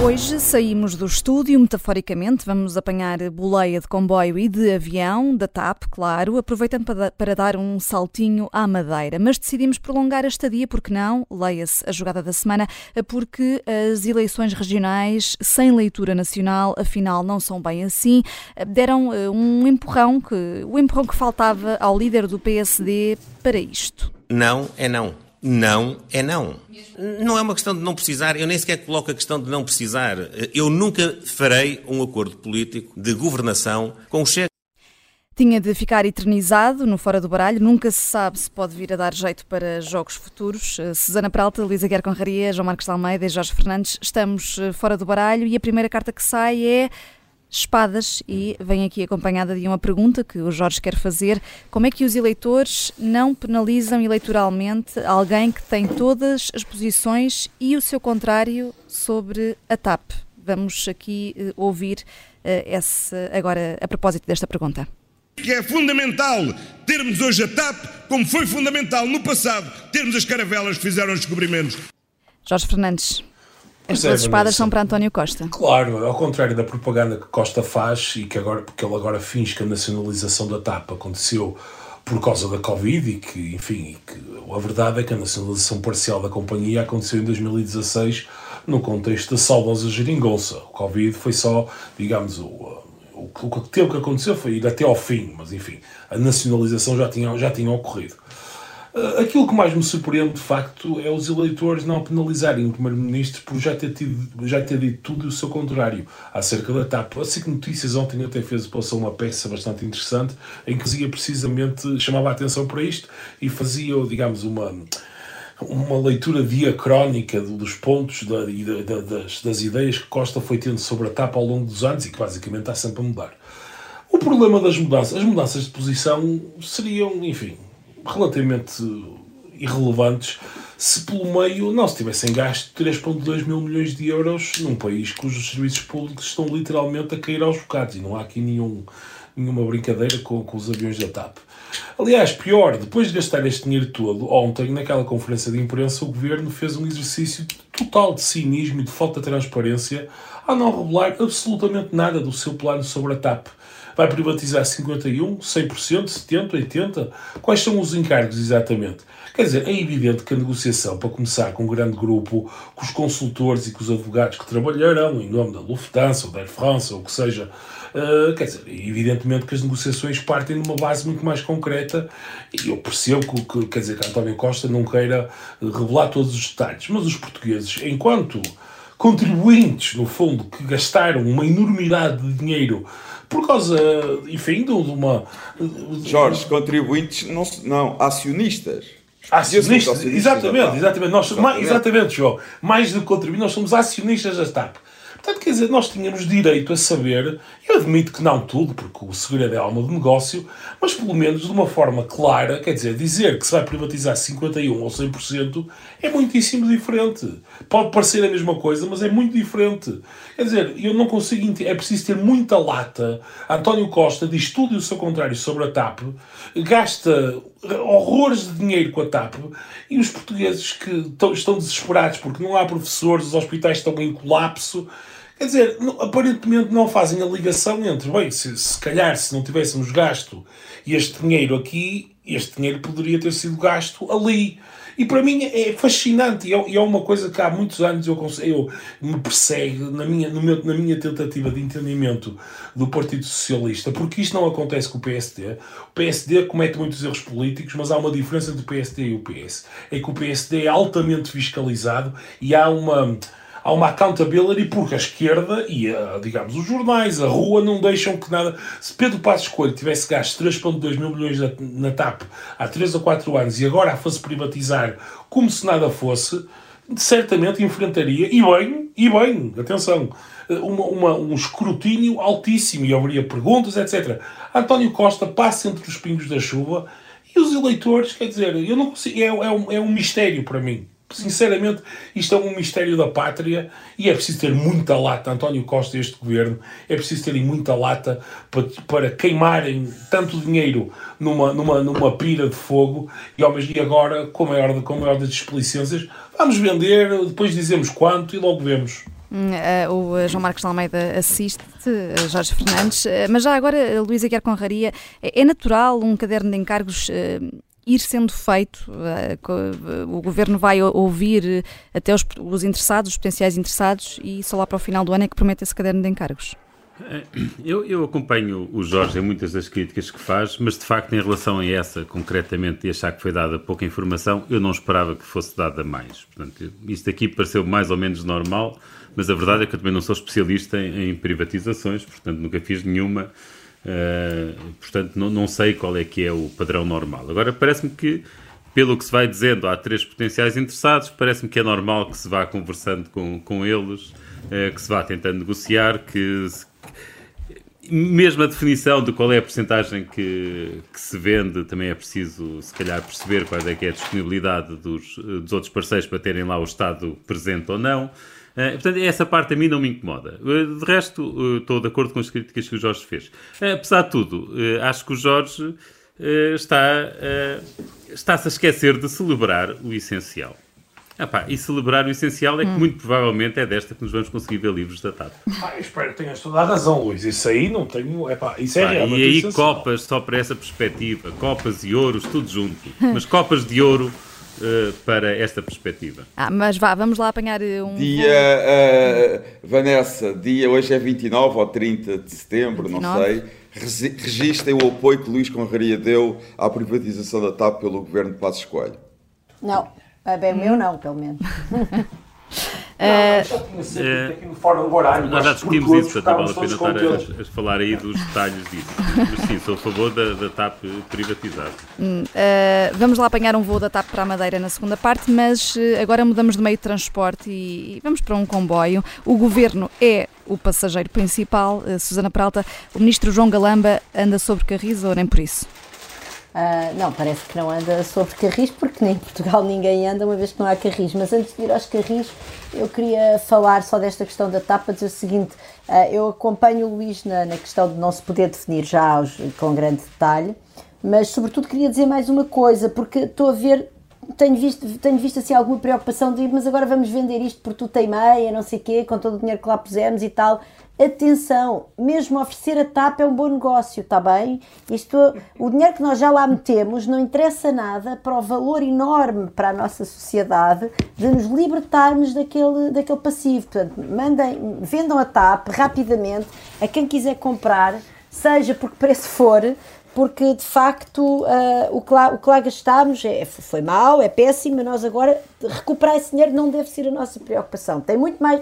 Hoje saímos do estúdio, metaforicamente, vamos apanhar boleia de comboio e de avião, da TAP, claro, aproveitando para, dar um saltinho à Madeira. Mas decidimos prolongar a estadia, porque não, leia-se a jogada da semana, porque as eleições regionais sem leitura nacional, afinal, não são bem assim, deram eh, um empurrão, que, o empurrão que faltava ao líder do PSD para isto. Não é não. Não é não. Não é uma questão de não precisar, eu nem sequer coloco a questão de não precisar. Eu nunca farei um acordo político de governação com o chefe. Tinha de ficar eternizado no Fora do Baralho, nunca se sabe se pode vir a dar jeito para jogos futuros. Susana Peralta, Luísa Guerra Conraria, João Marcos Almeida e Jorge Fernandes, estamos eh, fora do baralho e a primeira carta que sai é espadas e vem aqui acompanhada de uma pergunta que o Jorge quer fazer: como é que os eleitores não penalizam eleitoralmente alguém que tem todas as posições e o seu contrário sobre a TAP? Vamos aqui uh, ouvir uh, esse, agora a propósito desta pergunta. Que é fundamental termos hoje a TAP, como foi fundamental no passado termos as caravelas que fizeram os descobrimentos. Jorge Fernandes. As duas espadas são para António Costa. Claro, ao contrário da propaganda que Costa faz e que agora, porque ele agora finge que a nacionalização da TAP aconteceu por causa da Covid e que, enfim, que a verdade é que a nacionalização parcial da companhia aconteceu em 2016 no contexto da saudosa geringonça. O Covid foi só, digamos, o, o, o que teve que acontecer foi ir até ao fim, mas enfim, a nacionalização já tinha, já tinha ocorrido. Eh, aquilo que mais me surpreende, de facto, é os eleitores não penalizarem o Primeiro-Ministro por já ter, tido, já ter dito tudo e o seu contrário acerca da TAP. A SIC Notícias ontem até fez passou uma peça bastante interessante em que dizia precisamente, chamava a atenção para isto e fazia, digamos, uma uma leitura diacrónica dos pontos da, da, das, das ideias que Costa foi tendo sobre a TAP ao longo dos anos e que basicamente está sempre a mudar. O problema das mudanças, as mudanças de posição seriam, enfim, relativamente irrelevantes se pelo meio não se tivessem gasto 3,2 mil milhões de euros num país cujos serviços públicos estão literalmente a cair aos bocados e não há aqui nenhum, nenhuma brincadeira com, com os aviões da TAP. Aliás, pior, depois de gastar este dinheiro todo, ontem, naquela conferência de imprensa, o governo fez um exercício total de cinismo e de falta de transparência ao não revelar absolutamente nada do seu plano sobre a TAP. Vai privatizar 51, 100%, 70%, 80%? Quais são os encargos exatamente? Quer dizer, é evidente que a negociação, para começar com um grande grupo, com os consultores e com os advogados que trabalharão em nome da Lufthansa ou da Air France ou o que seja, uh, quer dizer, evidentemente que as negociações partem de uma base muito mais concreta e eu percebo que, que, quer dizer, que António Costa não queira revelar todos os detalhes, mas os portugueses, enquanto contribuintes, no fundo, que gastaram uma enormidade de dinheiro por causa, enfim, de uma. Jorge, contribuintes, não, não acionistas. Acionistas, exatamente, exatamente. Nós, mais, exatamente, João. Mais do que contribuinte, nós somos acionistas da TAP. Portanto, quer dizer, nós tínhamos direito a saber, eu admito que não tudo, porque o segredo é alma de negócio, mas pelo menos de uma forma clara, quer dizer, dizer que se vai privatizar 51% ou 100% é muitíssimo diferente. Pode parecer a mesma coisa, mas é muito diferente. Quer dizer, eu não consigo entender, é preciso ter muita lata. António Costa diz tudo e o seu contrário sobre a TAP, gasta horrores de dinheiro com a TAP e os portugueses que estão desesperados porque não há professores, os hospitais estão em colapso Quer dizer, aparentemente não fazem a ligação entre, bem, se, se calhar se não tivéssemos gasto este dinheiro aqui, este dinheiro poderia ter sido gasto ali. E para mim é fascinante e é, é uma coisa que há muitos anos eu, eu me persegue na minha, meu, na minha tentativa de entendimento do Partido Socialista, porque isto não acontece com o PSD. O PSD comete muitos erros políticos, mas há uma diferença entre o PSD e o PS. É que o PSD é altamente fiscalizado e há uma há uma accountability porque a esquerda e, a, digamos, os jornais, a rua, não deixam que nada. Se Pedro Passos Coelho tivesse gasto 3,2 mil milhões na, na TAP há 3 ou 4 anos e agora a fosse privatizar como se nada fosse, certamente enfrentaria, e bem, e bem, atenção, uma, uma, um escrutínio altíssimo e haveria perguntas, etc. António Costa passa entre os pingos da chuva e os eleitores, quer dizer, eu não consigo, é, é, um, é um mistério para mim. Sinceramente, isto é um mistério da pátria e é preciso ter muita lata, António Costa e este governo, é preciso terem muita lata para, para queimarem tanto dinheiro numa, numa, numa pira de fogo e, ao mesmo, e agora, com a maior, com a maior das displicências, vamos vender, depois dizemos quanto e logo vemos. Hum, uh, o João Marcos de Almeida assiste, uh, Jorge Fernandes, mas já agora, Luísa Guiar Conraria, é, é natural um caderno de encargos ir sendo feito? o governo vai ouvir até os, os interessados, os potenciais interessados, e só lá para o final do ano é que promete esse caderno de encargos? Eu, eu, acompanho o Jorge em muitas das críticas que faz, mas de facto, em relação a essa, concretamente, e achar que foi dada pouca informação, eu não esperava que fosse dada mais. Portanto, isto aqui pareceu mais ou menos normal, mas a verdade é que eu também não sou especialista em, em privatizações, portanto, nunca fiz nenhuma. Uh, portanto, não, não sei qual é que é o padrão normal. Agora, parece-me que pelo que se vai dizendo, há três potenciais interessados, parece-me que é normal que se vá conversando com, com eles, eh, que se vá tentando negociar, que, mesmo a definição de qual é a porcentagem que, que, se vende, também é preciso, se calhar, perceber qual é, que é a disponibilidade dos, dos outros parceiros para terem lá o Estado presente ou não. Uh, portanto, essa parte a mim não me incomoda. Uh, de resto, uh, estou de acordo com as críticas que o Jorge fez. apesar de tudo, acho que o Jorge está, está-se a esquecer de celebrar o essencial. Epá, e celebrar o essencial é que hum. muito provavelmente é desta que nos vamos conseguir ver livros da TAP. Ah, espero que tenhas toda a razão, Luís. Isso aí não tenho. Epá, isso é Pá, realmente E aí, copas só para essa perspectiva, copas e ouros, tudo junto. Mas copas de ouro uh, para esta perspectiva. Ah, mas vá, vamos lá apanhar eh, um. Dia, uh, Vanessa, dia hoje é 29 ou 30 de setembro, 29. não sei. Registrem o apoio que Luís Conraria deu à privatização da TAP pelo governo de Passos Coelho. Não. Ah, bem, o meu não, pelo menos. Aqui no Fórum do Baralho. Nós já discutimos isso, portanto vale a pena estar a, a, falar aí dos detalhes disso. Mas sim, sou a favor da, da TAP privatizada. Uh, vamos lá apanhar um voo da TAP para a Madeira na segunda parte, mas uh, agora mudamos de meio de transporte e, e, vamos para um comboio. O governo é o passageiro principal. Uh, Susana Peralta, o ministro João Galamba anda sobre carris ou nem por isso? Uh, não, parece que não anda sobre carris, porque nem em Portugal ninguém anda, uma vez que não há carris. Mas antes de ir aos carris, eu queria falar só desta questão da tapa, dizer o seguinte: uh, eu acompanho o Luís na, na, questão de não se poder definir já com grande detalhe, mas sobretudo queria dizer mais uma coisa, porque estou a ver. Tenho visto, tenho visto assim alguma preocupação de mas agora vamos vender isto por tu tem meia, não sei o quê, com todo o dinheiro que lá pusemos e tal. Atenção, mesmo oferecer a TAP é um bom negócio, está bem? Isto, o dinheiro que nós já lá metemos não interessa nada para o valor enorme para a nossa sociedade de nos libertarmos daquele, daquele passivo. Portanto, mandem, vendam a TAP rapidamente a quem quiser comprar, seja por que preço for, porque de facto uh, o, que lá, o que lá gastámos é, foi mau, é péssimo, nós agora recuperar esse dinheiro não deve ser a nossa preocupação. Tem muito mais.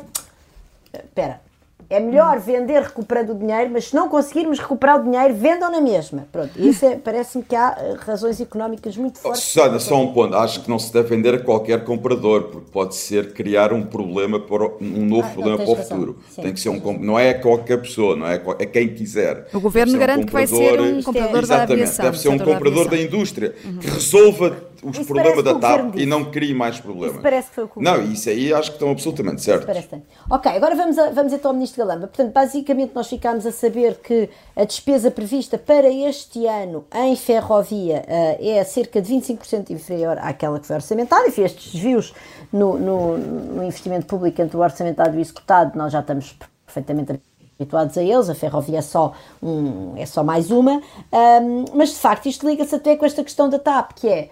Espera, é melhor vender recuperando o dinheiro, mas se não conseguirmos recuperar o dinheiro, vendam na mesma. Pronto, isso é, parece-me que há eh, razões económicas muito fortes. Susana, só um ponto. Acho que não se deve vender a qualquer comprador, porque pode ser criar um problema, para, um novo ah, problema para o futuro. Sim, Tem que ser um não é qualquer pessoa, não é, é quem quiser. O governo garante um que vai ser um comprador é, da aviação. Deve ser um comprador da, da indústria uhum. que resolva os isso problemas da TAP e não crie mais problemas. Isso parece que foi o que Não, isso aí acho que estão absolutamente certos. Parece ok, agora vamos, a, vamos então ao Ministro Galamba. Portanto, basicamente nós ficámos a saber que a despesa prevista para este ano em ferrovia uh, é cerca de 25% inferior àquela que foi orçamentada. E fez estes desvios no, no, no investimento público entre o orçamentado e o executado, nós já estamos perfeitamente habituados a eles, a ferrovia é só, um, é só mais uma, um, mas de facto isto liga-se até com esta questão da TAP, que é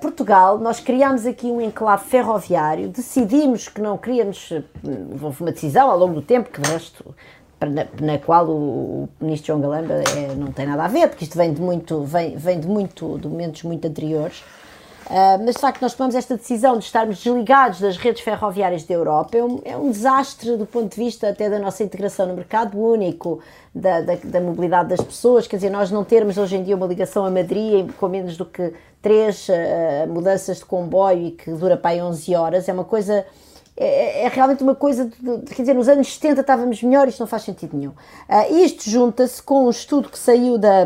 Portugal, nós criámos aqui um enclave ferroviário, decidimos que não queríamos, eh, houve uma decisão ao longo do tempo, que de resto, na, na qual o, o, ministro João Galamba é, não tem nada a ver, porque isto vem de muito, vem, vem de muito, de momentos muito anteriores, Uh, mas de facto, nós tomamos esta decisão de estarmos desligados das redes ferroviárias da Europa. É um, é um desastre do ponto de vista até da nossa integração no mercado único, da, da, da, mobilidade das pessoas. Quer dizer, nós não termos hoje em dia uma ligação a Madrid com menos do que três uh, mudanças de comboio e que dura para aí 11 horas é uma coisa. É, é realmente uma coisa, de, quer dizer, nos anos 70 estávamos melhor, isto não faz sentido nenhum. Uh, isto junta-se com um estudo que saiu da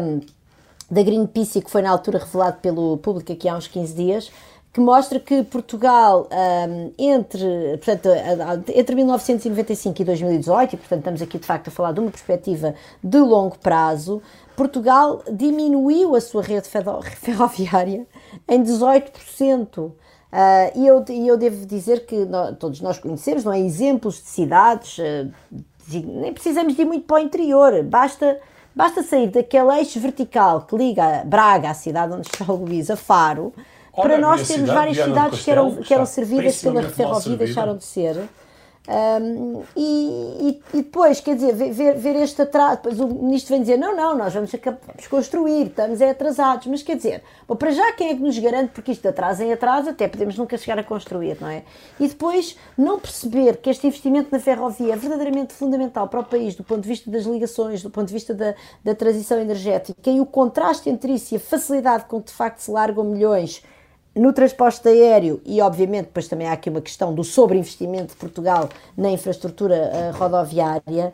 da Greenpeace e que foi na altura revelado pelo público aqui há uns 15 dias, que mostra que Portugal, entre, portanto, entre 1995 e 2018, e portanto estamos aqui de facto a falar de uma perspectiva de longo prazo, Portugal diminuiu a sua rede ferroviária em 18%. Uh, e, eu, e eu devo dizer que nós, todos nós conhecemos, não é? Exemplos de cidades, uh, nem precisamos de ir muito para o interior, basta, basta sair daquele eixo vertical que liga Braga, a cidade onde está o Luís, a Faro, Ora, para nós termos várias cidades que eram, que eram servidas pela ferrovia e deixaram de ser. Um, e, e, depois, quer dizer, ver, ver este atraso, depois o ministro vem dizer: não, não, nós vamos, vamos construir, estamos é atrasados. Mas quer dizer, bom, para já, quem é que nos garante? Porque isto de atraso em atraso, até podemos nunca chegar a construir, não é? E depois, não perceber que este investimento na ferrovia é verdadeiramente fundamental para o país, do ponto de vista das ligações, do ponto de vista da, da transição energética, e o contraste entre isso e a facilidade com que de facto se largam milhões no transporte aéreo, e obviamente depois também há aqui uma questão do sobreinvestimento de Portugal na infraestrutura uh, rodoviária,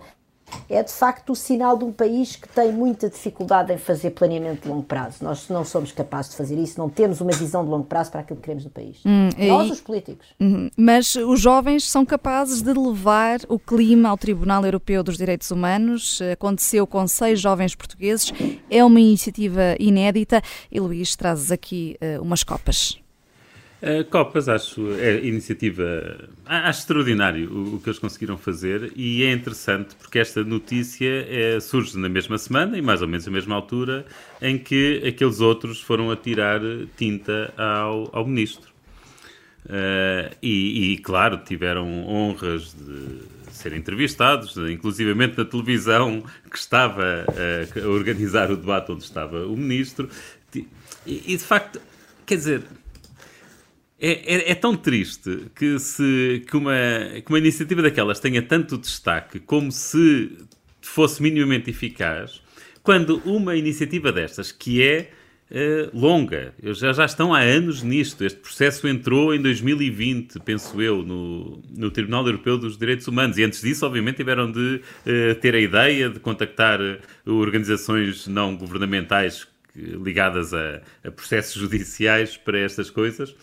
é de facto o sinal de um país que tem muita dificuldade em fazer planeamento de longo prazo. Nós não somos capazes de fazer isso, não temos uma visão de longo prazo para aquilo que queremos no país. Hum, Nós, os políticos. Hum, mas os jovens são capazes de levar o clima ao Tribunal Europeu dos Direitos Humanos. Aconteceu com seis jovens portugueses. É uma iniciativa inédita e Luís trazes aqui uh, umas copas. Uh, Copas, acho, é iniciativa, acho extraordinário o, o, que eles conseguiram fazer e é interessante porque esta notícia é, surge na mesma semana e mais ou menos na mesma altura em que aqueles outros foram atirar tinta ao, ao ministro. Uh, e, e, claro, tiveram honras de ser entrevistados, inclusivamente na televisão que estava uh, a organizar o debate onde estava o ministro. E, e de facto, quer dizer é, é, é, tão triste que, se, que, uma, que uma iniciativa daquelas tenha tanto destaque como se fosse minimamente eficaz, quando uma iniciativa destas, que é uh, longa, já, já estão há anos nisto, este processo entrou em 2020, penso eu, no, no Tribunal Europeu dos Direitos Humanos, e antes disso, obviamente, tiveram de uh, ter a ideia de contactar uh, organizações não governamentais ligadas a, a processos judiciais para estas coisas.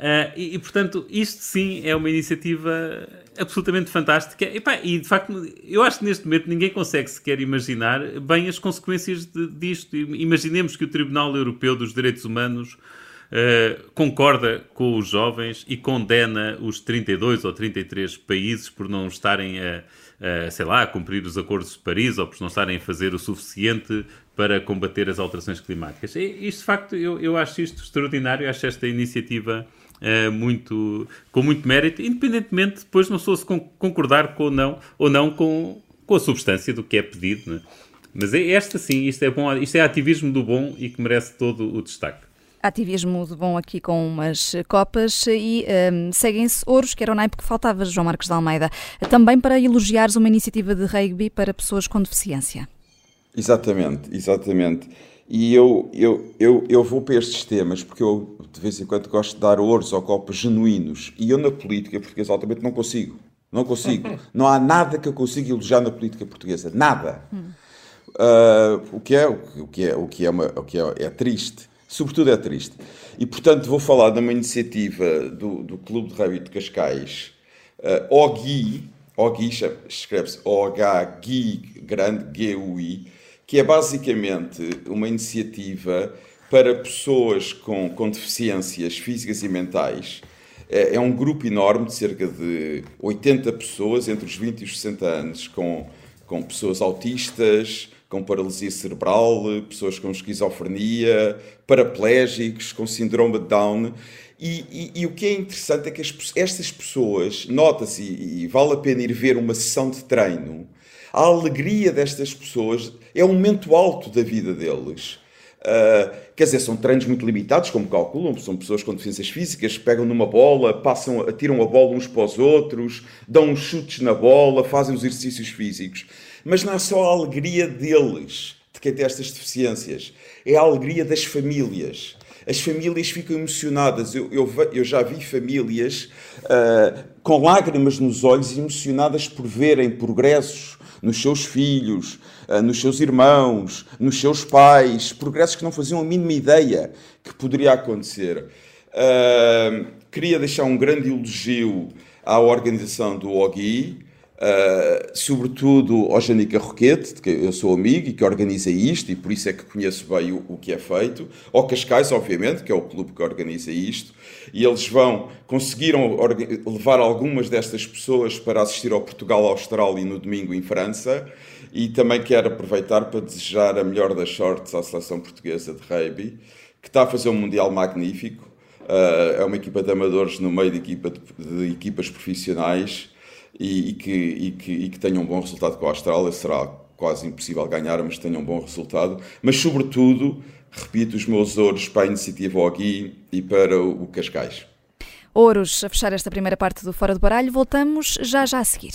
Uh, e, e, portanto, isto sim é uma iniciativa absolutamente fantástica. E, pá, e, de facto, eu acho que neste momento ninguém consegue sequer imaginar bem as consequências de, disto. Imaginemos que o Tribunal Europeu dos Direitos Humanos uh, concorda com os jovens e condena os 32 ou 33 países por não estarem a, a, sei lá, a cumprir os acordos de Paris ou por não estarem a fazer o suficiente para combater as alterações climáticas. E, isto, de facto, eu, eu acho isto extraordinário, acho esta iniciativa uh, muito, com muito mérito, independentemente depois uma pessoa se concordar com ou não, ou não com, com a substância do que é pedido. Né? Mas é esta sim, isto é bom, isto é ativismo do bom e que merece todo o destaque. Ativismo de bom aqui com umas copas e um, seguem-se ouros, que era o naipe que faltava, João Marcos de Almeida, também para elogiares uma iniciativa de rugby para pessoas com deficiência. Exatamente, exatamente. E eu, eu, eu, eu vou para estes temas porque eu de vez em quando gosto de dar ouros ou copos genuínos. E eu na política portuguesa altamente não consigo. Não consigo. Não há nada que eu consiga elogiar na política portuguesa. Nada. Uh, o que é, o que é, o que é, uma, o que é, é triste. Sobretudo é triste. E portanto vou falar de uma iniciativa do, do Clube de Rugby de Cascais, uh, OGI, OGI escreve-se O-H-GI, grande, G-U-I, que é basicamente uma iniciativa para pessoas com, com deficiências físicas e mentais. É, é, um grupo enorme de cerca de 80 pessoas entre os 20 e os 60 anos, com, com pessoas autistas, com paralisia cerebral, pessoas com esquizofrenia, paraplégicos, com síndrome de Down. E, e, e, o que é interessante é que as, estas pessoas, nota-se, e, e vale a pena ir ver uma sessão de treino, a alegria destas pessoas é um momento alto da vida deles. Uh, quer dizer, são treinos muito limitados, como calculam, são pessoas com deficiências físicas, pegam numa bola, passam, atiram a bola uns para os outros, dão uns chutes na bola, fazem os exercícios físicos. Mas não é só a alegria deles, de quem tem estas deficiências, é a alegria das famílias. As famílias ficam emocionadas. Eu, eu, eu já vi famílias uh, com lágrimas nos olhos, emocionadas por verem progressos nos seus filhos, ah, nos seus irmãos, nos seus pais, progressos que não faziam a mínima ideia que poderia acontecer. Uh, queria deixar um grande elogio à organização do OGI, Uh, sobretudo ao Janica Roquete, de que eu sou amigo e que organiza isto, e por isso é que conheço bem o, o, que é feito, ao Cascais, obviamente, que é o clube que organiza isto, e eles vão, conseguiram levar algumas destas pessoas para assistir ao Portugal-Austrália no domingo em França, e também quero aproveitar para desejar a melhor das sortes à seleção portuguesa de rugby, que está a fazer um Mundial magnífico, uh, é uma equipa de amadores no meio de, equipa de, de equipas profissionais, e, e, que, e, que, e que tenham um bom resultado com a Austrália. Será quase impossível ganhar, mas tenham um bom resultado. Mas, sobretudo, repito os meus ouros para a iniciativa OGI e para o Cascais. Ouros, a fechar esta primeira parte do Fora do Baralho, voltamos já já a seguir.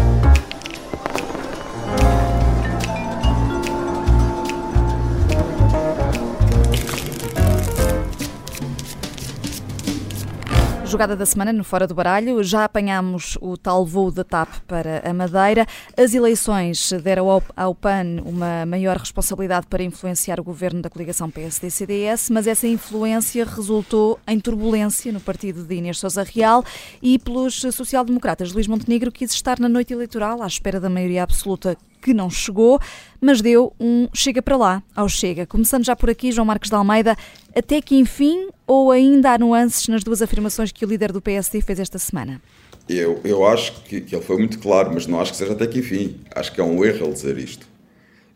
Jogada da semana no Fora do Baralho. Já apanhámos o tal voo da TAP para a Madeira. As eleições deram ao, PAN uma maior responsabilidade para influenciar o governo da coligação PSD-CDS, mas essa influência resultou em turbulência no partido de Inês Sousa Real e pelos social-democratas. Luís Montenegro quis estar na noite eleitoral à espera da maioria absoluta que não chegou, mas deu um chega para lá ao chega. Começando já por aqui, João Marcos de Almeida, até que enfim ou ainda há nuances nas duas afirmações que o líder do PSD fez esta semana? Eu, eu acho que, que ele foi muito claro, mas não acho que seja até que enfim. Acho que é um erro ele dizer isto.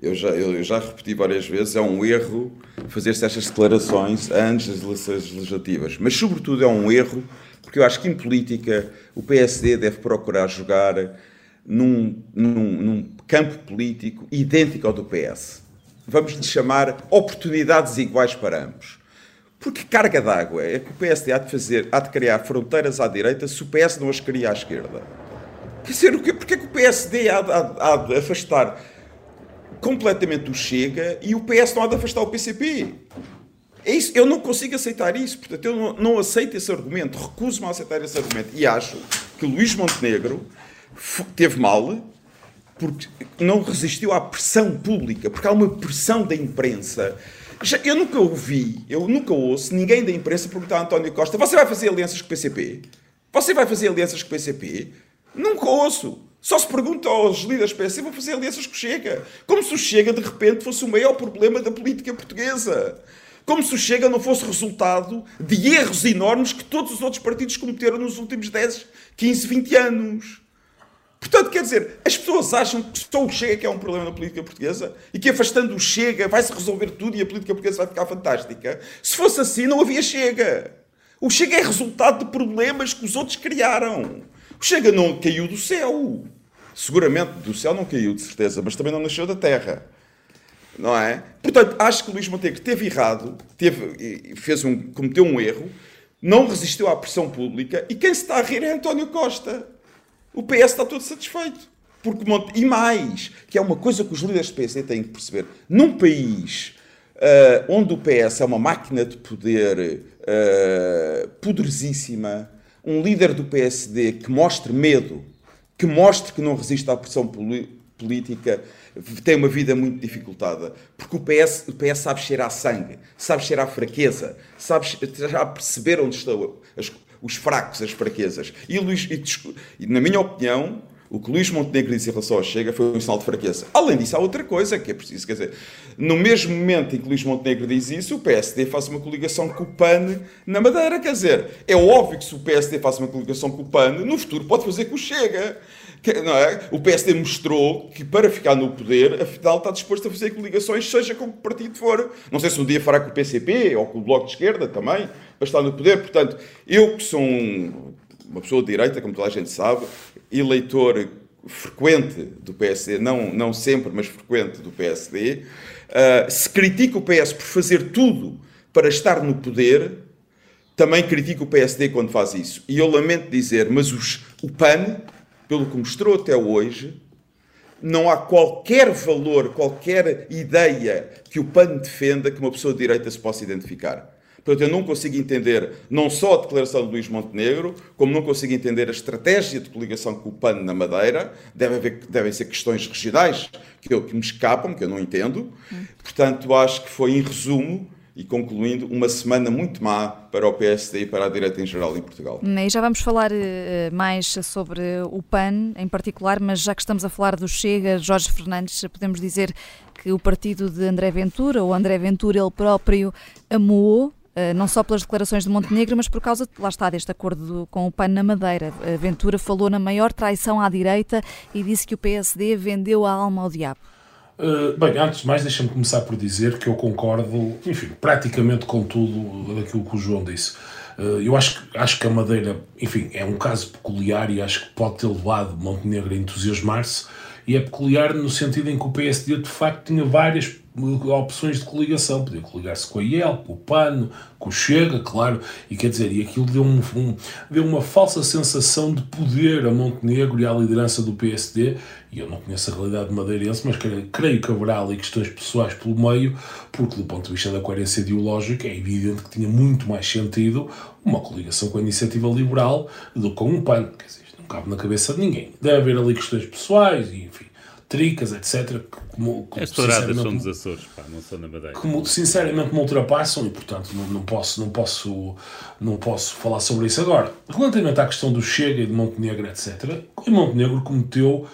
Eu já, eu já repeti várias vezes, é um erro fazer-se estas declarações antes das eleições legislativas. Mas, sobretudo, é um erro porque eu acho que em política o PSD deve procurar jogar num, num, num campo político idêntico ao do PS. Vamos lhe chamar oportunidades iguais para ambos. Porque carga d'água é que o PSD há de fazer, há de criar fronteiras à direita se o PS não as cria à esquerda. Quer dizer? Porque é que o PSD há de, há de afastar completamente o Chega e o PS não há de afastar o PCP? É isso, eu não consigo aceitar isso, portanto, eu não, não aceito esse argumento, recuso-me a aceitar esse argumento. E acho que Luís Montenegro teve mal porque não resistiu à pressão pública, porque há uma pressão da imprensa. Eu nunca ouvi, eu nunca ouço ninguém da imprensa perguntar a António Costa: você vai fazer alianças com o PCP? Você vai fazer alianças com o PCP? Nunca ouço. Só se pergunta aos líderes PCP: vão fazer alianças com Chega. Como se o Chega, de repente, fosse o maior problema da política portuguesa. Como se o Chega não fosse resultado de erros enormes que todos os outros partidos cometeram nos últimos 10, 15, 20 anos. Portanto, quer dizer, as pessoas acham que só o Chega que é um problema na política portuguesa e que afastando o Chega vai-se resolver tudo e a política portuguesa vai ficar fantástica. Se fosse assim, não havia Chega. O Chega é resultado de problemas que os outros criaram. O Chega não caiu do céu. Seguramente do céu não caiu, de certeza, mas também não nasceu da terra. Não é? Portanto, acho que o Luís Montenegro teve errado, teve, fez um, cometeu um erro, não resistiu à pressão pública e quem se está a rir é António Costa o PS está todo satisfeito. Porque, e mais, que é uma coisa que os líderes do PSD têm que perceber. Num país uh, onde o PS é uma máquina de poder uh, poderosíssima, um líder do PSD que mostre medo, que mostre que não resiste à pressão política, tem uma vida muito dificultada. Porque o PS, o PS sabe cheirar sangue, sabe cheirar fraqueza, sabe, sabe perceber onde estão as, os fracos, as fraquezas. E, Luís, e, na minha opinião, o que Luís Montenegro disse em relação ao Chega foi um sinal de fraqueza. Além disso, há outra coisa que é preciso, quer dizer, no mesmo momento em que Luís Montenegro diz isso, o PSD faz uma coligação com o PAN na Madeira, quer dizer, é óbvio que se o PSD faz uma coligação com o PAN, no futuro pode fazer com o Chega. É? O PSD mostrou que para ficar no poder, afinal está disposto a fazer coligações, seja com que partido for. Não sei se um dia fará com o PCP ou com o Bloco de Esquerda também, para estar no poder. Portanto, eu que sou um, uma pessoa de direita, como toda a gente sabe, eleitor frequente do PSD, não, não sempre, mas frequente do PSD, uh, se critica o PS por fazer tudo para estar no poder, também critica o PSD quando faz isso. E eu lamento dizer, mas os, o PAN, pelo que mostrou até hoje, não há qualquer valor, qualquer ideia que o PAN defenda que uma pessoa de direita se possa identificar. Portanto, eu não consigo entender não só a declaração de Luís Montenegro, como não consigo entender a estratégia de coligação com o PAN na Madeira. Deve haver, devem ser questões regionais que, eu, que me escapam, que eu não entendo. Portanto, acho que foi, em resumo, e concluindo, uma semana muito má para o PSD e para a direita em geral em Portugal. E já vamos falar uh, mais sobre o PAN em particular, mas já que estamos a falar do Chega, Jorge Fernandes, podemos dizer que o partido de André Ventura, ou André Ventura ele próprio, amou eh, não só pelas declarações de Montenegro, mas por causa, lá está, deste acordo com o PAN na Madeira. Ventura falou na maior traição à direita e disse que o PSD vendeu a alma ao diabo. Uh, bem, antes de mais, deixa-me começar por dizer que eu concordo, enfim, praticamente com tudo daquilo que o João disse. Uh, eu acho, acho que a Madeira, enfim, é um caso peculiar e acho que pode ter levado Montenegro a entusiasmar-se. E é peculiar no sentido em que o PSD de facto tinha várias opções de coligação, podia coligar-se com a IEL, com o PAN, com o Chega, claro, e quer dizer, e aquilo deu, um, um, deu uma falsa sensação de poder a Montenegro e à liderança do PSD, e eu não conheço a realidade madeirense, mas creio, creio que haverá ali questões pessoais pelo meio, porque do ponto de vista da coerência ideológica é evidente que tinha muito mais sentido uma coligação com a iniciativa liberal do que com um PAN, quer dizer, cabe na cabeça de ninguém. Deve haver ali questões pessoais, e enfim, tricas, etc. Como, como, As touradas são dos Açores, pá, não são na Madeira. Como sinceramente me ultrapassam e, portanto, não, não, posso, não, posso, não posso falar sobre isso agora. Relativamente à questão do Chega e de Montenegro, etc., o Montenegro cometeu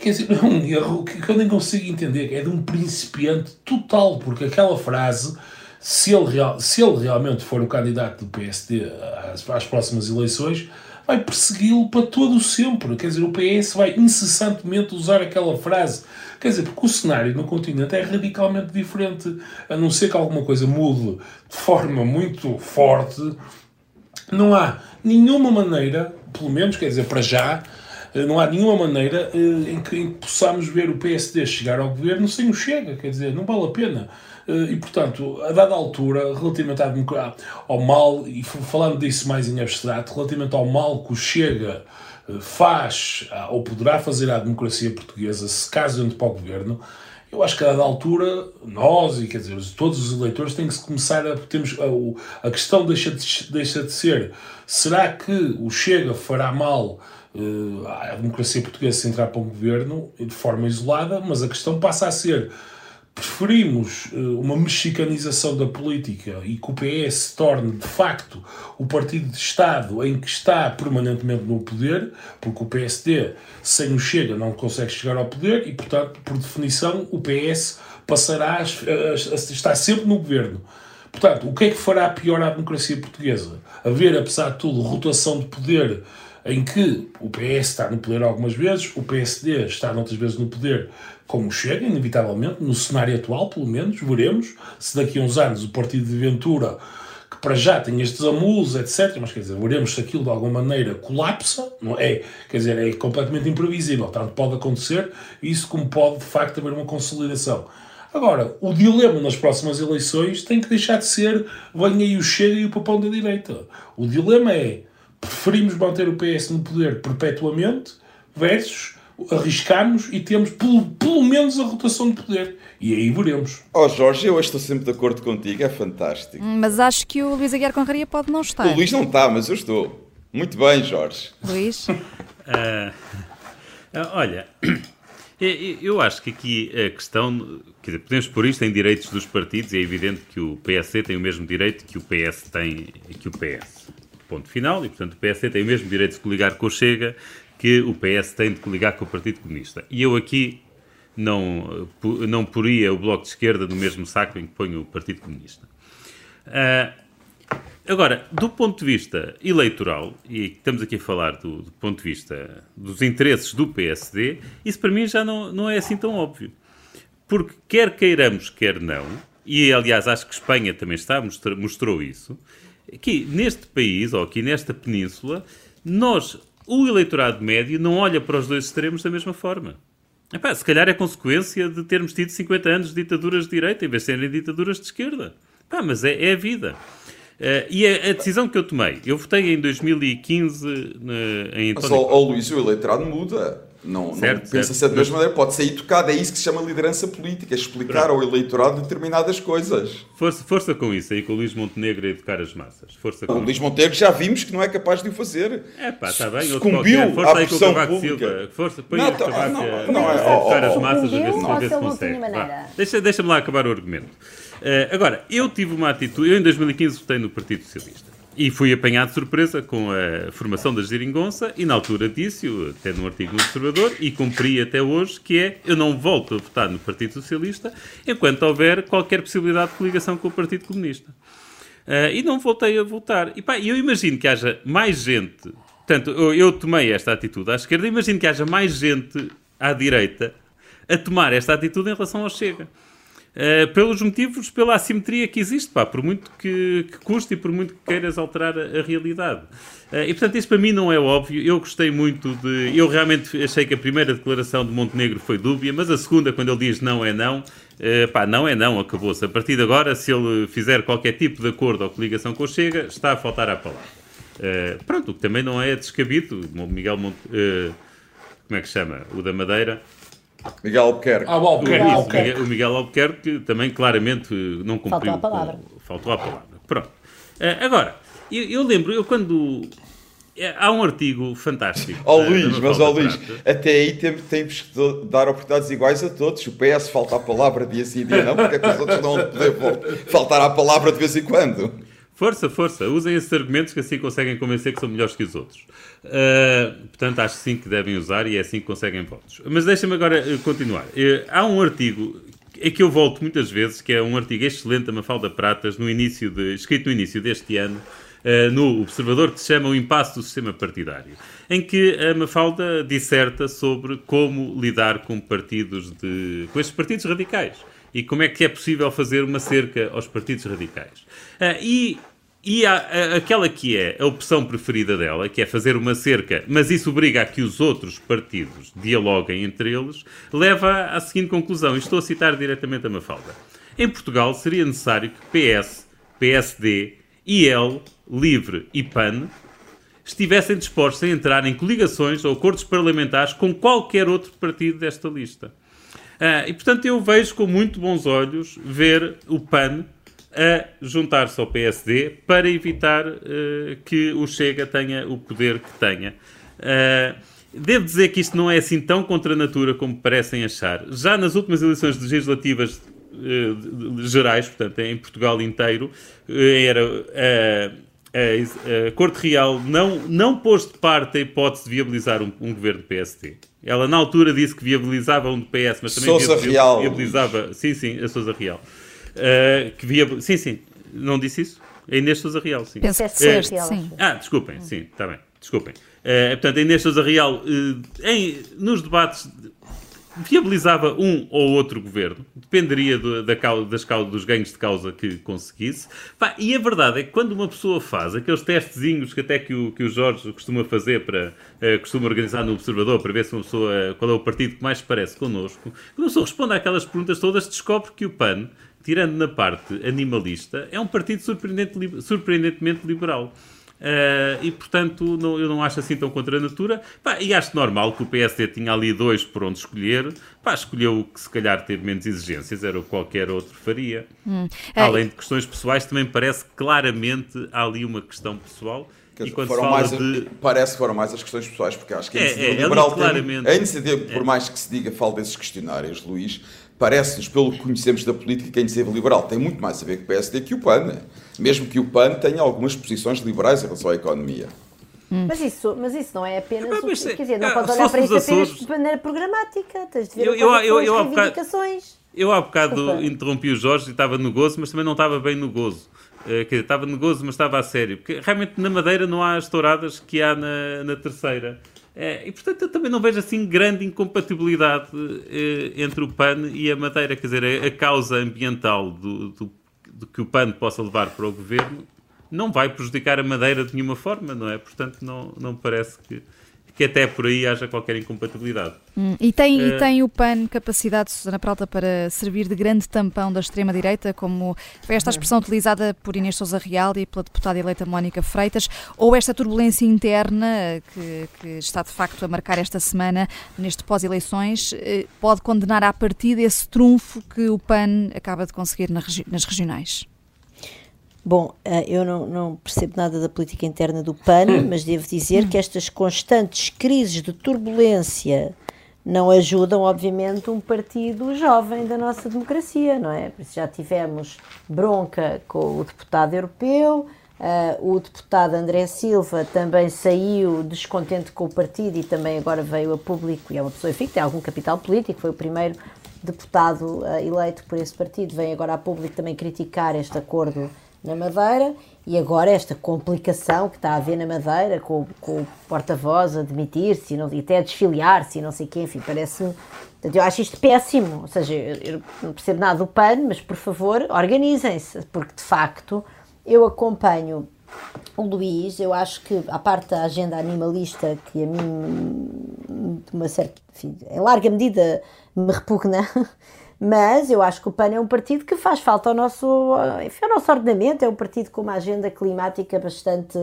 quer dizer, é um erro que eu nem consigo entender, é de um principiante total, porque aquela frase, se ele, real, se ele realmente for o candidato do PSD às, às próximas eleições, vai persegui-lo para todo o sempre. Quer dizer, o PS vai incessantemente usar aquela frase. Quer dizer, porque o cenário no continente é radicalmente diferente. A não ser que alguma coisa mude de forma muito forte, não há nenhuma maneira, pelo menos, quer dizer, para já, não há nenhuma maneira eh, em que, em que possamos ver o PSD chegar ao governo sem o Chega. Quer dizer, não vale a pena. Eh, e, portanto, a dada altura, relativamente ao mal, e falando disso mais em abstrato, relativamente ao mal que o Chega eh, faz ou poderá fazer à democracia portuguesa se caso entre para o governo, eu acho que a dada altura, nós e quer dizer, todos os eleitores têm que começar a. Temos, a, a questão deixa de, deixa de ser: será que o Chega fará mal uh, à democracia portuguesa se entrar para o governo de forma isolada? Mas a questão passa a ser preferimos eh, uma mexicanização da política e que o PS se torne de facto o partido de Estado em que está permanentemente no poder, porque o PSD sem o Chega não consegue chegar ao poder e, portanto, por definição, o PS passará a, a, a estar sempre no governo. Portanto, o que é que fará pior à democracia portuguesa? Haver, apesar de tudo, rotação de poder em que o PS está no poder algumas vezes, o PSD está noutras vezes no poder como chega, inevitavelmente, no cenário atual, pelo menos, veremos se daqui a uns anos o partido de Ventura, que para já tem estes amulos, etc., mas quer dizer, veremos se aquilo de alguma maneira colapsa, não é? Quer dizer, é completamente imprevisível, tanto pode acontecer, isso como pode de facto haver uma consolidação. Agora, o dilema nas próximas eleições tem que deixar de ser venha aí o Chega e o papão da direita. O dilema é preferimos manter o PS no poder perpetuamente versus arriscarmos e temos pelo, pelo menos a rotação de poder. E aí veremos. Oh Jorge, eu estou sempre de acordo contigo, é fantástico. Mas acho que o Luís Aguiar Conraria pode não estar. O Luís não está, mas eu estou. Muito bem, Jorge. Luís? uh, uh, olha, eu acho que aqui a questão, quer dizer, podemos pôr isto em direitos dos partidos, é evidente que o PSD tem o mesmo direito que o PS tem, que o PS. Ponto final, e portanto o PSD tem o mesmo direito de se coligar com o Chega que o PS tem de coligar com o Partido Comunista. E eu aqui não, não poria o Bloco de Esquerda no mesmo saco em que ponho o Partido Comunista. Uh, agora, do ponto de vista eleitoral, e estamos aqui a falar do, do, ponto de vista dos interesses do PSD, isso para mim já não, não é assim tão óbvio. Porque quer queiramos, quer não, e aliás acho que Espanha também está, mostrou, mostrou isso, que neste país, ou aqui nesta península, nós, o eleitorado médio, não olha para os dois extremos da mesma forma. Epá, se calhar é consequência de termos tido 50 anos de ditaduras de direita em vez de serem ditaduras de esquerda. Epá, mas é, é a vida. Uh, e a, a, decisão que eu tomei, eu votei em 2015 uh, em Mas, ó, Luís, o eleitorado muda. Não, certo, não pensa-se da mesma maneira, pode sair tocado. É isso que se chama liderança política, explicar Pronto. ao eleitorado determinadas coisas. Força, força com isso, aí com o Luís Montenegro a educar as massas. Força o Luís Montenegro já vimos que não é capaz de o fazer. É pá, está bem. Sucumbiu força à aí com o Cavaco Silva. Força, põe não, o Cavaco não, não, não, a, é, educar as massas a ver se, a ver se consegue. Deixa-me deixa lá acabar o argumento. Uh, agora, eu tive uma atitude, eu em 2015 votei no Partido Socialista. E fui apanhado de surpresa com a formação da geringonça e na altura disse, até num artigo no Observador, e cumpri até hoje, que é eu não volto a votar no Partido Socialista enquanto houver qualquer possibilidade de coligação com o Partido Comunista. Uh, e não voltei a votar. E pá, eu imagino que haja mais gente, portanto, eu, eu tomei esta atitude à esquerda, imagino que haja mais gente à direita a tomar esta atitude em relação ao Chega. Uh, pelos motivos, pela assimetria que existe, pá, por muito que, que custe e por muito que queiras alterar a, a realidade. Uh, e portanto, isso para mim não é óbvio. Eu gostei muito de. Eu realmente achei que a primeira declaração de Montenegro foi dúbia, mas a segunda, quando ele diz não é não, uh, pá, não é não, acabou-se. A partir de agora, se ele fizer qualquer tipo de acordo ou coligação com o Chega, está a faltar à palavra. Uh, pronto, o que também não é descabido. Miguel como é que chama? O da Madeira Miguel Albuquerque. Ah, o, Albuquerque. O, Miguel, o Miguel Albuquerque também claramente não cumpriu. Faltou a palavra. Com, faltou a palavra. Pronto. Uh, agora, eu, eu, lembro, eu quando. É, há um artigo fantástico. Ó oh, Luís, mas ó oh, Luís, até aí temos, temos que dar oportunidades iguais a todos. O PS falta a palavra dia sim dia não, porque é que os outros não podem faltar a palavra de vez em quando. Força, força. Usem esses argumentos que assim conseguem convencer que são melhores que os outros. Uh, portanto, acho sim que devem usar e é assim que conseguem votos. Mas deixa-me agora eh, continuar. Uh, há um artigo é que eu volto muitas vezes, que é um artigo excelente da Mafalda Pratas, no início de, escrito no início deste ano, uh, no Observador, que se chama O Impasse do Sistema Partidário, em que a Mafalda disserta sobre como lidar com partidos de, com estes partidos radicais e como é que é possível fazer uma cerca aos partidos radicais. Uh, e e há, aquela que é a opção preferida dela, que é fazer uma cerca, mas isso obriga a que os outros partidos dialoguem entre eles, leva à seguinte conclusão, e estou a citar diretamente a Mafalda. Em Portugal seria necessário que PS, PSD, IL, LIVRE e PAN estivessem dispostos a entrar em coligações ou acordos parlamentares com qualquer outro partido desta lista. Uh, e, portanto, eu vejo com muito bons olhos ver o PAN a juntar-se ao PSD para evitar uh, que o Chega tenha o poder que tenha. Uh, devo dizer que isto não é assim tão contra a natura como parecem achar. Já nas últimas eleições legislativas gerais, portanto, em Portugal inteiro, era a, a, a Corte Real não, não pôs de parte a hipótese de viabilizar um, um governo PSD. Ela, na altura, disse que viabilizava um do PS, mas também Sousa Real. viabilizava. Sim, sim, a Sousa Real. Uh, que via... Sim, sim, não disse isso? A Inês Sousa Real, sim. Penso que uh, sim. Ah, desculpem, sim, está bem, desculpem. Uh, portanto, a Inês Sousa Real, em, nos debates, viabilizava um ou outro governo, dependeria do, da das dos ganhos de causa que conseguisse. Pá, e a verdade é que quando uma pessoa faz aqueles testezinhos que até que o, que o Jorge costuma fazer, para, uh, costuma organizar no Observador, para ver se uma pessoa, qual é o partido que mais parece connosco, quando uma pessoa responde àquelas perguntas todas, descobre que o PAN tirando na parte animalista, é um partido surpreendente, surpreendentemente liberal. Uh, e portanto não, eu não acho assim tão contra a natura. Pá, e acho normal que o PSD tinha ali dois por onde escolher. Pá, escolheu o que se calhar ter menos exigências era o que qualquer outro faria. Hum. além de questões pessoais também parece claramente há ali uma questão pessoal. Quer dizer, foram mais, de... Parece que foram mais as questões pessoais, porque acho que a é, iniciativa é, liberal claramente, tem, a iniciativa, por mais que se diga, falo desses questionários, Luís, parece-nos, pelo que conhecemos da política, que a iniciativa liberal tem muito mais a ver com o PSD que o PAN, mesmo que o PAN tenha algumas posições liberais em relação à economia. Hum. Mas, isso, mas isso não é apenas. Ah, mas, quer dizer, não ah, podes olhar para isso apenas de maneira programática. Tens de ver eu, eu, eu, eu, reivindicações. Eu há bocado interrompi o Jorge e estava no gozo, mas também não estava bem no gozo. Uh, quer dizer, estava no gozo, mas estava a sério. Porque realmente na Madeira não há as touradas que há na, na terceira. É, e portanto eu também não vejo assim grande incompatibilidade eh, entre o PAN e a Madeira. Quer dizer, a, a causa ambiental do, do, do, que o PAN possa levar para o governo não vai prejudicar a Madeira de nenhuma forma, não é? Portanto, não, não parece que, que até por aí haja qualquer incompatibilidade. Hum, e, tem, uh, e tem o PAN capacidade, Susana Pralta, para servir de grande tampão da extrema-direita, como foi esta expressão utilizada por Inês Souza Real e pela deputada eleita Mónica Freitas, ou esta turbulência interna que, que está de facto a marcar esta semana neste pós-eleições, eh, pode condenar à partida esse trunfo que o PAN acaba de conseguir nas regionais? Bom, eh, eu não, não, percebo nada da política interna do PAN, mas devo dizer que estas constantes crises de turbulência não ajudam, obviamente, um partido jovem da nossa democracia, não é? Já tivemos bronca com o deputado europeu, uh, o deputado André Silva também saiu descontente com o partido e também agora veio a público, e é uma pessoa, enfim, que tem algum capital político, foi o primeiro deputado uh, eleito por esse partido, vem agora a público também criticar este acordo na Madeira e agora esta complicação que está a haver na Madeira com, com o porta-voz a demitir-se e até a desfiliar-se e não sei o quê, enfim, parece-me. Eu acho isto péssimo, ou seja, eu não percebo nada do PAN, mas por favor organizem-se, porque de facto eu acompanho o Luís, eu acho que, a parte da agenda animalista, que a mim, de uma certa, enfim, em larga medida, me repugna, mas eu acho que o PAN é um partido que faz falta ao nosso, enfim, ao nosso ordenamento, é um partido com uma agenda climática bastante,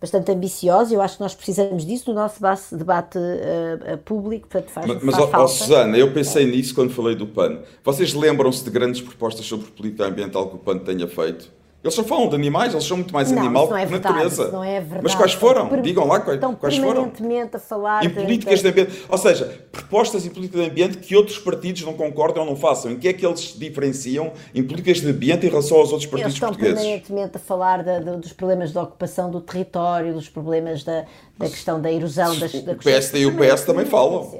bastante ambiciosa, eu acho que nós precisamos disso no nosso debate uh, público, portanto faz, mas, mas faz falta. Susana, eu pensei nisso quando falei do PAN. Vocês lembram-se de grandes propostas sobre política ambiental que o PAN tenha feito? Eles só falam de animais, eles são muito mais não, animal que é verdade, natureza. Não é verdade. Mas quais foram? Per Digam lá quais, estão quais foram. a falar em políticas de... ambiente. Ou seja, propostas em política de ambiente que outros partidos não concordam ou não façam. Em que é que eles diferenciam em políticas de ambiente em relação aos outros partidos eles estão portugueses? permanentemente a falar de, de, dos problemas da ocupação do território, dos problemas da, da questão da erosão das. O PSD e o PS também falam.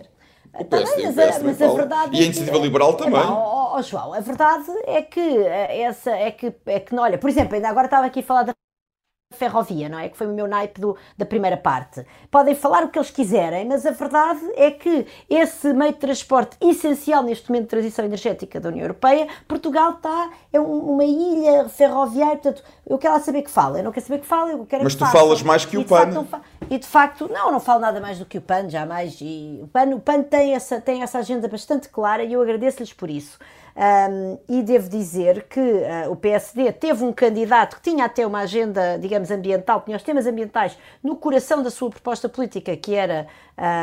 O PSD mas, e o mas, a verdade e a é Iniciativa é, Liberal também. É, oh, oh, João, a verdade é que essa é que, é que, olha, por exemplo, ainda agora estava aqui a falar da ferrovia, não é? Que foi o meu naipe do, da primeira parte. Podem falar o que eles quiserem, mas a verdade é que esse meio de transporte essencial neste momento de transição energética da União Europeia, Portugal está, é uma ilha ferroviária, portanto, eu quero lá saber que fala, eu não quero saber que fala, eu quero Mas que tu falas mais que o PAN. E de facto, não, não falo nada mais do que o PAN, jamais, e o PAN, o PAN tem, essa, tem essa agenda bastante clara e eu agradeço-lhes por isso. Um, e devo dizer que uh, o PSD teve um candidato que tinha até uma agenda, digamos, ambiental, tinha os temas ambientais no coração da sua proposta política, que era,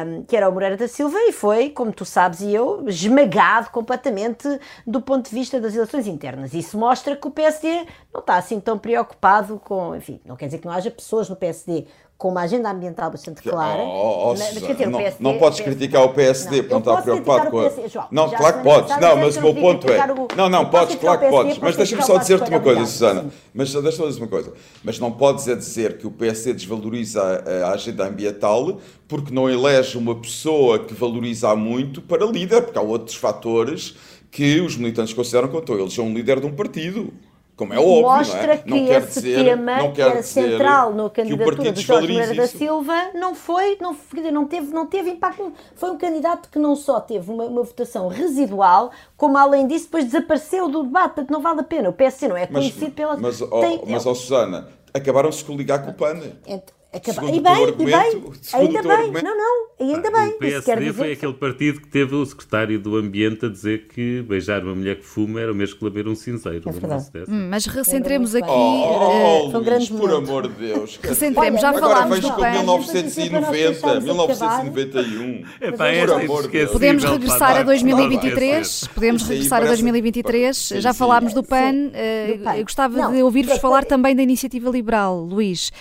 um, que era o Moreira da Silva, e foi, como tu sabes e eu, esmagado completamente do ponto de vista das eleições internas. Isso mostra que o PSD não está assim tão preocupado com, enfim, não quer dizer que não haja pessoas no PSD com uma agenda ambiental bastante clara. Oh, oh, mas, dizer, não, PSD, não podes criticar o PSD porque não está preocupado com a. João, não, claro que podes. Não, mas o meu ponto é. O... Não, não, podes, claro que podes. Mas deixa-me só dizer-te uma coisa, Susana. Mas deixa-me dizer uma coisa. Mas não podes é dizer que o PSD desvaloriza a, a agenda ambiental porque não elege uma pessoa que valoriza muito para líder, porque há outros fatores que os militantes consideram que então, eles são um líder de um partido. Como é óbvio, Mostra não é? que não quer esse dizer, tema não quer é central na candidatura de Jorge Moreira da Silva não foi, não, não, teve, não teve impacto. Foi um candidato que não só teve uma, uma votação residual, como além disso depois desapareceu do debate, portanto não vale a pena. O PSD não é conhecido mas, pela... Mas, oh, tem, mas oh, Susana, acabaram-se coligar com o PAN. Acabar. E bem, e bem, ainda bem, argumento. não, não, ainda bem. O PSD foi aquele partido que teve o secretário do Ambiente a dizer que beijar uma mulher que fuma era o mesmo que lamer um cinzeiro. É hum, mas recentremos aqui. Oh, oh, Luís, por amor de Deus. Recentremos, já falámos do PAN. 1990, 1991. Podemos regressar a 2023. Podemos regressar a 2023. Já falámos do PAN. Eh, gostava de ouvir-vos falar também da iniciativa liberal, Luís.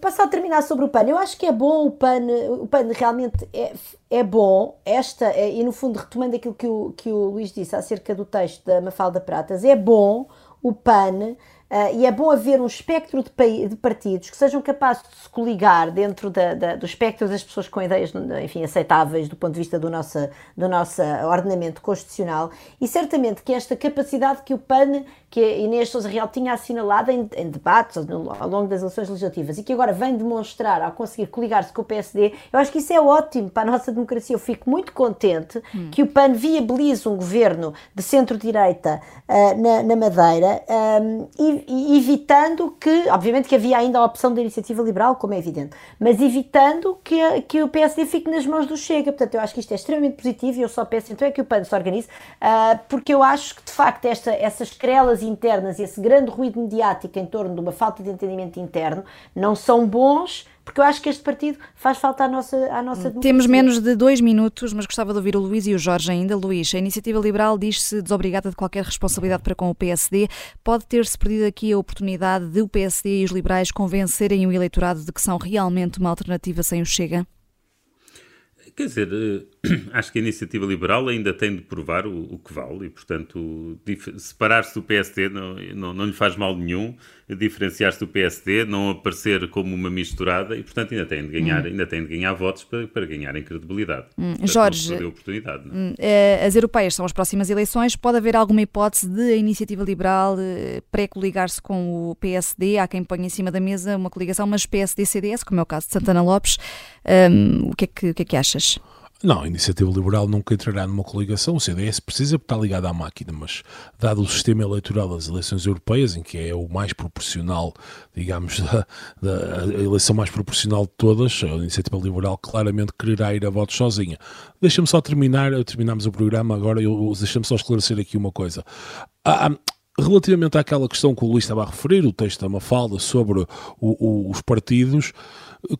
Passar terminar sobre o PAN, eu acho que é bom o PAN, o PAN realmente é, é bom, esta, é, e no fundo, retomando aquilo que o, que o Luís disse acerca do texto da Mafalda Pratas, é bom o PAN Uh, e é bom haver um espectro de, de, partidos que sejam capazes de se coligar dentro da, da, do espectro das pessoas com ideias enfim, aceitáveis do ponto de vista do nosso, do nosso ordenamento constitucional e certamente que esta capacidade que o PAN, que a Inês Sousa Real tinha assinalado em, em debates ao longo das eleições legislativas e que agora vem demonstrar ao conseguir coligar-se com o PSD, eu acho que isso é ótimo para a nossa democracia. Eu fico muito contente hum. que o PAN viabilize um governo de centro-direita uh, na, na, Madeira um, e evitando que, obviamente que havia ainda a opção da iniciativa liberal, como é evidente, mas evitando que, que o PSD fique nas mãos do Chega. Portanto, eu acho que isto é extremamente positivo e eu só peço então é que o PAN se organize, uh, porque eu acho que de facto esta, essas querelas internas e esse grande ruído mediático em torno de uma falta de entendimento interno não são bons porque eu acho que este partido faz falta à nossa, à nossa democracia. Temos menos de dois minutos, mas gostava de ouvir o Luís e o Jorge ainda. Luís, a Iniciativa Liberal diz-se desobrigada de qualquer responsabilidade para com o PSD. Pode ter-se perdido aqui a oportunidade de o PSD e os liberais convencerem o eleitorado de que são realmente uma alternativa sem o Chega? Quer dizer, eh, acho que a iniciativa liberal ainda tem de provar o, o que vale e, portanto, separar-se do PSD não, não, não lhe faz mal nenhum diferenciar-se do PSD, não aparecer como uma misturada e, portanto, ainda tem de ganhar, hum. ainda tem de ganhar votos para, para ganharem credibilidade. Hum. Portanto, Jorge, oportunidade, hum, eh, as europeias são as próximas eleições. Pode haver alguma hipótese de a iniciativa liberal eh, pré-coligar-se com o PSD? Há quem ponha em cima da mesa uma coligação, mas PSD-CDS, como é o caso de Santana Lopes. Um, o, que é que, o que é que achas? Não, a Iniciativa Liberal nunca entrará numa coligação. O CDS precisa está ligado à máquina, mas dado o sistema eleitoral das eleições europeias, em que é o mais proporcional, digamos, da, da a eleição mais proporcional de todas, a Iniciativa Liberal claramente quererá ir a votos sozinha. Deixa-me só terminar, terminamos o programa agora, deixa-me só esclarecer aqui uma coisa. Ah, relativamente àquela questão que o Luís estava a referir, o texto da Mafalda sobre o, o, os partidos,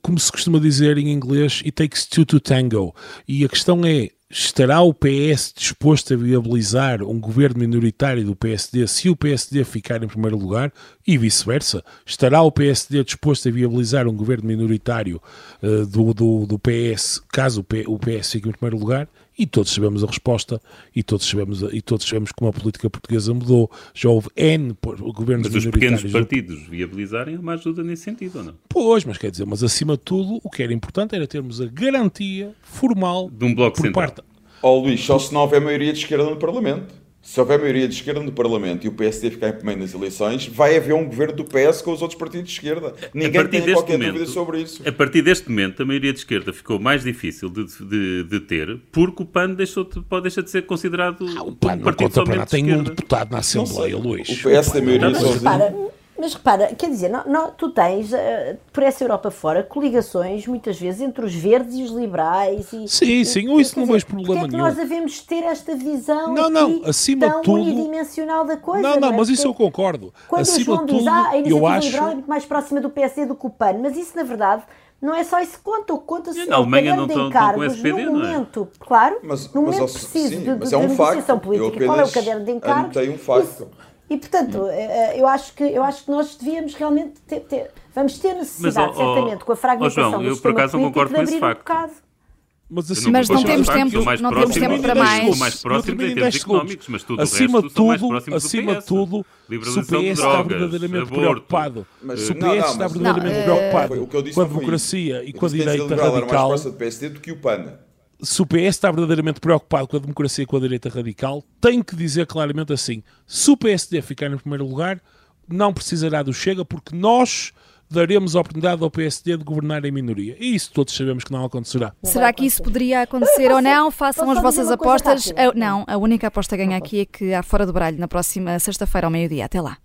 como se costuma dizer em inglês, it takes two to tango. E a questão é, estará o PS disposto a viabilizar um governo minoritário do PSD se o PSD ficar em primeiro lugar e vice-versa? Estará o PSD disposto a viabilizar um governo minoritário uh, do, do, do PS caso o, PS fique em primeiro lugar? E todos sabemos a resposta e todos sabemos, e todos sabemos como a política portuguesa mudou. Já houve N governos mas os pequenos partidos viabilizarem uma ajuda nesse sentido, ou não? Pois, mas quer dizer, mas acima de tudo, o que era importante era termos a garantia formal de um bloco por central. parte. Ó oh, Luís, só se não houver maioria de esquerda no Parlamento se houver maioria de esquerda no Parlamento e o PSD ficar em primeiro nas eleições, vai haver um governo do PS com os outros partidos de esquerda. Ninguém tem qualquer momento, dúvida sobre isso. A partir deste momento, a maioria de esquerda ficou mais difícil de, de, de ter, porque o PAN deixou de, pode deixar de ser considerado ah, o PAN um partido não conta Tem um deputado na Assembleia, Luís. O PS tem maioria sozinho. Mas repara, quer dizer, não, não, tu tens, uh, por essa Europa fora, coligações, muitas vezes, entre os verdes e os liberais. E, sim, sim, ou isso não vejo problema é nenhum. nós devemos ter esta visão não, não, acima tão de tudo, unidimensional da coisa. Não, não, não é? mas isso eu concordo. Quando acima o João de tudo, diz, ah, a iniciativa eu acho... liberal é muito mais próxima do PSD do que o PAN, mas isso, na verdade, não é só isso que conta, o que conta-se na Alemanha não estão, estão com o SPD, no momento, é? claro, mas, no mas, momento preciso sim, de, mas de, é um de negociação política, qual é o caderno de encargos? Tem um facto. Isso, e, portanto, eh, eh, eu acho que, eu acho que nós devíamos realmente ter, ter vamos ter necessidade, Mas, oh, certamente, com a fragmentação oh, João, do eu, por acaso, não concordo com esse facto. Mas, assim, mas não temos tempo, não temos tempo para mais. São mais próximos em termos económicos, mas tudo acima o resto de tudo, acima de tudo, se o PS está verdadeiramente aborto, preocupado, mas, se o PS não, não, está verdadeiramente não, preocupado com a democracia e com a direita radical, era mais próximo do PSD do que o PAN se o PS está verdadeiramente preocupado com a democracia e com a direita radical, tem que dizer claramente assim: se o PSD ficar em primeiro lugar, não precisará do Chega, porque nós daremos a oportunidade ao PSD de governar em minoria. E isso todos sabemos que não acontecerá. Será que isso poderia acontecer ou não? Façam as vossas apostas. não, a única aposta a ganhar aqui é que há fora do baralho na próxima sexta-feira ao meio-dia. Até lá.